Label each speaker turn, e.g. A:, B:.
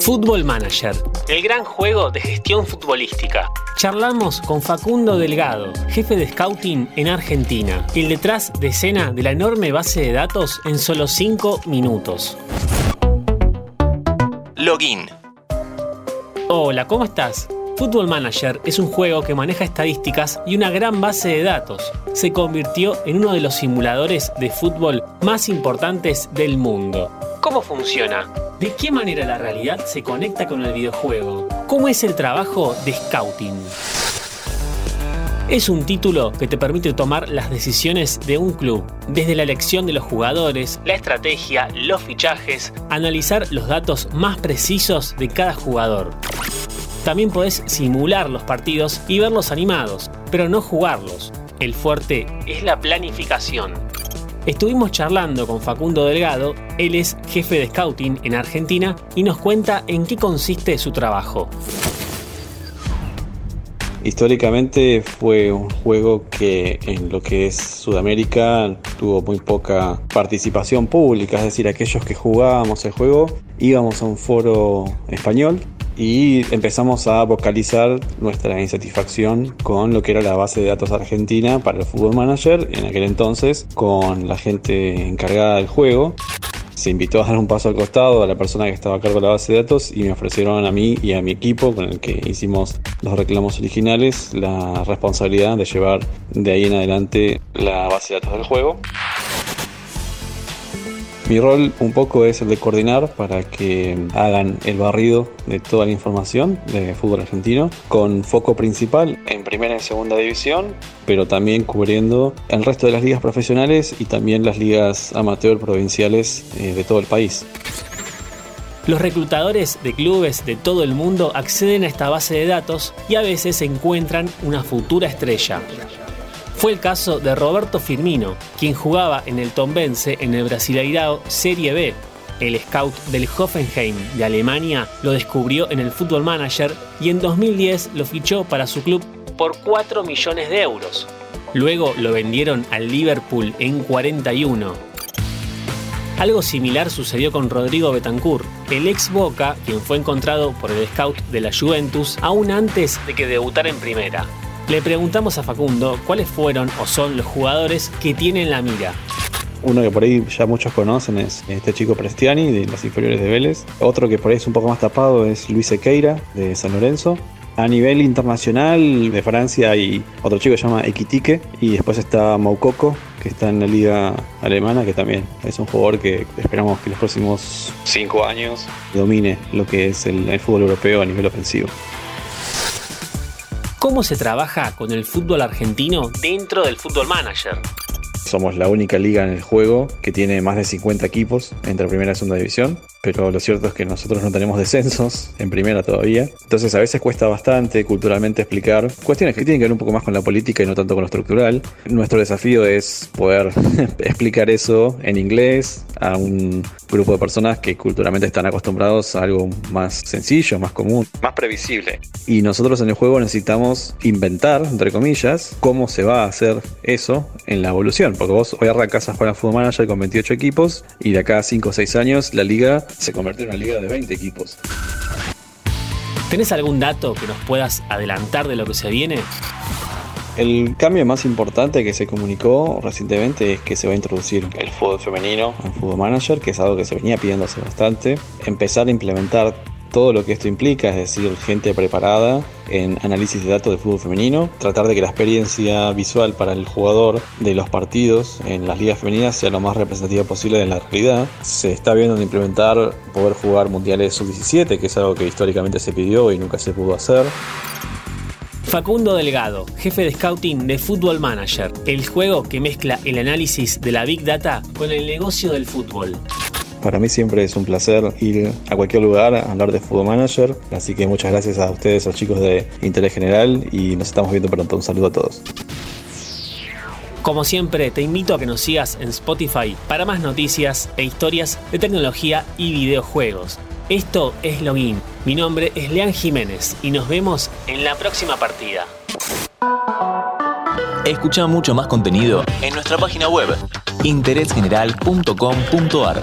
A: Football Manager, el gran juego de gestión futbolística. Charlamos con Facundo Delgado, jefe de scouting en Argentina, el detrás de escena de la enorme base de datos en solo 5 minutos.
B: Login.
A: Hola, ¿cómo estás? Football Manager es un juego que maneja estadísticas y una gran base de datos. Se convirtió en uno de los simuladores de fútbol más importantes del mundo. ¿Cómo funciona? ¿De qué manera la realidad se conecta con el videojuego? ¿Cómo es el trabajo de scouting? Es un título que te permite tomar las decisiones de un club, desde la elección de los jugadores, la estrategia, los fichajes, analizar los datos más precisos de cada jugador. También podés simular los partidos y verlos animados, pero no jugarlos. El fuerte es la planificación. Estuvimos charlando con Facundo Delgado, él es jefe de scouting en Argentina y nos cuenta en qué consiste su trabajo.
C: Históricamente fue un juego que en lo que es Sudamérica tuvo muy poca participación pública, es decir, aquellos que jugábamos el juego íbamos a un foro español y empezamos a vocalizar nuestra insatisfacción con lo que era la base de datos argentina para el Fútbol Manager, en aquel entonces con la gente encargada del juego. Se invitó a dar un paso al costado a la persona que estaba a cargo de la base de datos y me ofrecieron a mí y a mi equipo con el que hicimos los reclamos originales la responsabilidad de llevar de ahí en adelante la base de datos del juego. Mi rol un poco es el de coordinar para que hagan el barrido de toda la información de fútbol argentino, con foco principal en primera y segunda división, pero también cubriendo el resto de las ligas profesionales y también las ligas amateur provinciales eh, de todo el país.
A: Los reclutadores de clubes de todo el mundo acceden a esta base de datos y a veces encuentran una futura estrella. Fue el caso de Roberto Firmino, quien jugaba en el Tombense en el Brasileirao Serie B. El scout del Hoffenheim de Alemania lo descubrió en el Football Manager y en 2010 lo fichó para su club por 4 millones de euros. Luego lo vendieron al Liverpool en 41. Algo similar sucedió con Rodrigo Betancourt, el ex Boca, quien fue encontrado por el scout de la Juventus aún antes de que debutara en primera. Le preguntamos a Facundo cuáles fueron o son los jugadores que tienen la mira.
C: Uno que por ahí ya muchos conocen es este chico Prestiani de las inferiores de Vélez. Otro que por ahí es un poco más tapado es Luis Equeira de San Lorenzo. A nivel internacional de Francia hay otro chico que se llama Equitique y después está Moukoko que está en la liga alemana que también es un jugador que esperamos que los próximos cinco años domine lo que es el, el fútbol europeo a nivel ofensivo.
A: ¿Cómo se trabaja con el fútbol argentino dentro del fútbol manager?
C: Somos la única liga en el juego que tiene más de 50 equipos entre primera y segunda división pero lo cierto es que nosotros no tenemos descensos en primera todavía. Entonces a veces cuesta bastante culturalmente explicar cuestiones que tienen que ver un poco más con la política y no tanto con lo estructural. Nuestro desafío es poder explicar eso en inglés a un grupo de personas que culturalmente están acostumbrados a algo más sencillo, más común, más previsible. Y nosotros en el juego necesitamos inventar, entre comillas, cómo se va a hacer eso en la evolución. Porque vos hoy arrancas a jugar a Football Manager con 28 equipos y de acá a 5 o 6 años la liga se convirtió en una liga de 20 equipos.
A: ¿Tenés algún dato que nos puedas adelantar de lo que se viene?
C: El cambio más importante que se comunicó recientemente es que se va a introducir el fútbol femenino en Fútbol Manager, que es algo que se venía pidiendo hace bastante. Empezar a implementar todo lo que esto implica, es decir, gente preparada en análisis de datos de fútbol femenino, tratar de que la experiencia visual para el jugador de los partidos en las ligas femeninas sea lo más representativa posible de la realidad. Se está viendo implementar poder jugar mundiales sub-17, que es algo que históricamente se pidió y nunca se pudo hacer.
A: Facundo Delgado, jefe de scouting de Football Manager, el juego que mezcla el análisis de la Big Data con el negocio del fútbol.
C: Para mí siempre es un placer ir a cualquier lugar a hablar de Football Manager, así que muchas gracias a ustedes, a los chicos de Interés General y nos estamos viendo pronto. Un saludo a todos.
A: Como siempre, te invito a que nos sigas en Spotify para más noticias e historias de tecnología y videojuegos. Esto es Login. Mi nombre es Lean Jiménez y nos vemos en la próxima partida.
B: Escucha mucho más contenido en nuestra página web interésgeneral.com.ar.